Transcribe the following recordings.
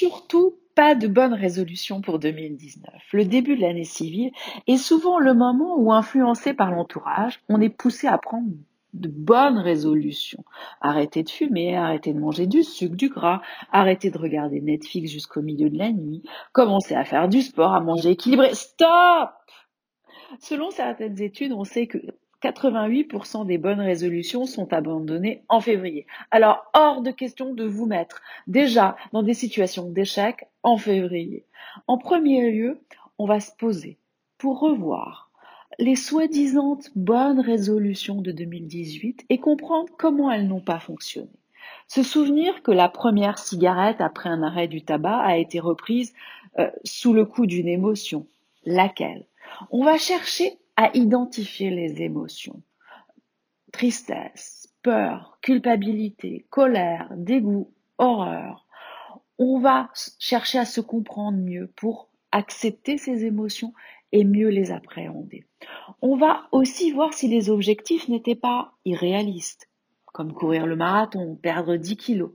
Surtout pas de bonne résolution pour 2019. Le début de l'année civile est souvent le moment où, influencé par l'entourage, on est poussé à prendre de bonnes résolutions. Arrêter de fumer, arrêter de manger du sucre, du gras, arrêter de regarder Netflix jusqu'au milieu de la nuit, commencer à faire du sport, à manger équilibré. Stop Selon certaines études, on sait que 88% des bonnes résolutions sont abandonnées en février. Alors, hors de question de vous mettre déjà dans des situations d'échec en février. En premier lieu, on va se poser pour revoir les soi-disant bonnes résolutions de 2018 et comprendre comment elles n'ont pas fonctionné. Se souvenir que la première cigarette après un arrêt du tabac a été reprise euh, sous le coup d'une émotion. Laquelle? On va chercher à identifier les émotions. Tristesse, peur, culpabilité, colère, dégoût, horreur. On va chercher à se comprendre mieux pour accepter ces émotions et mieux les appréhender. On va aussi voir si les objectifs n'étaient pas irréalistes, comme courir le marathon, perdre 10 kilos,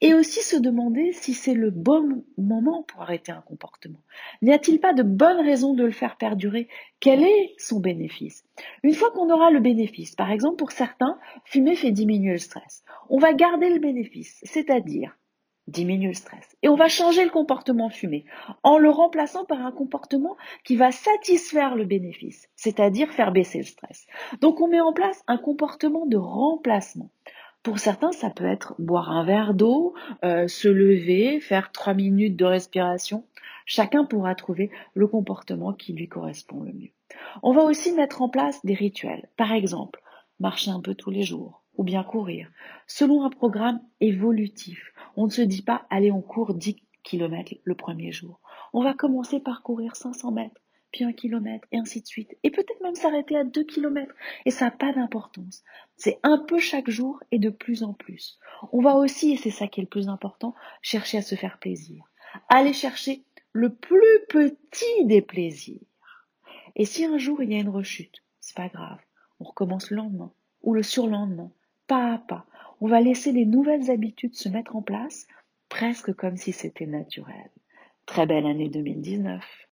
et aussi se demander si c'est le bon moment pour arrêter un comportement. N'y a-t-il pas de bonne raison de le faire perdurer? Quel est son bénéfice? Une fois qu'on aura le bénéfice, par exemple pour certains, fumer fait diminuer le stress, on va garder le bénéfice, c'est-à-dire diminue le stress. Et on va changer le comportement fumé en le remplaçant par un comportement qui va satisfaire le bénéfice, c'est-à-dire faire baisser le stress. Donc on met en place un comportement de remplacement. Pour certains, ça peut être boire un verre d'eau, euh, se lever, faire trois minutes de respiration. Chacun pourra trouver le comportement qui lui correspond le mieux. On va aussi mettre en place des rituels. Par exemple, marcher un peu tous les jours ou bien courir, selon un programme évolutif on ne se dit pas, allez, on court 10 km le premier jour. On va commencer par courir 500 mètres, puis un kilomètre, et ainsi de suite. Et peut-être même s'arrêter à 2 kilomètres. Et ça n'a pas d'importance. C'est un peu chaque jour et de plus en plus. On va aussi, et c'est ça qui est le plus important, chercher à se faire plaisir. Aller chercher le plus petit des plaisirs. Et si un jour il y a une rechute, c'est pas grave. On recommence le lendemain ou le surlendemain, pas à pas on va laisser les nouvelles habitudes se mettre en place presque comme si c'était naturel. Très belle année 2019.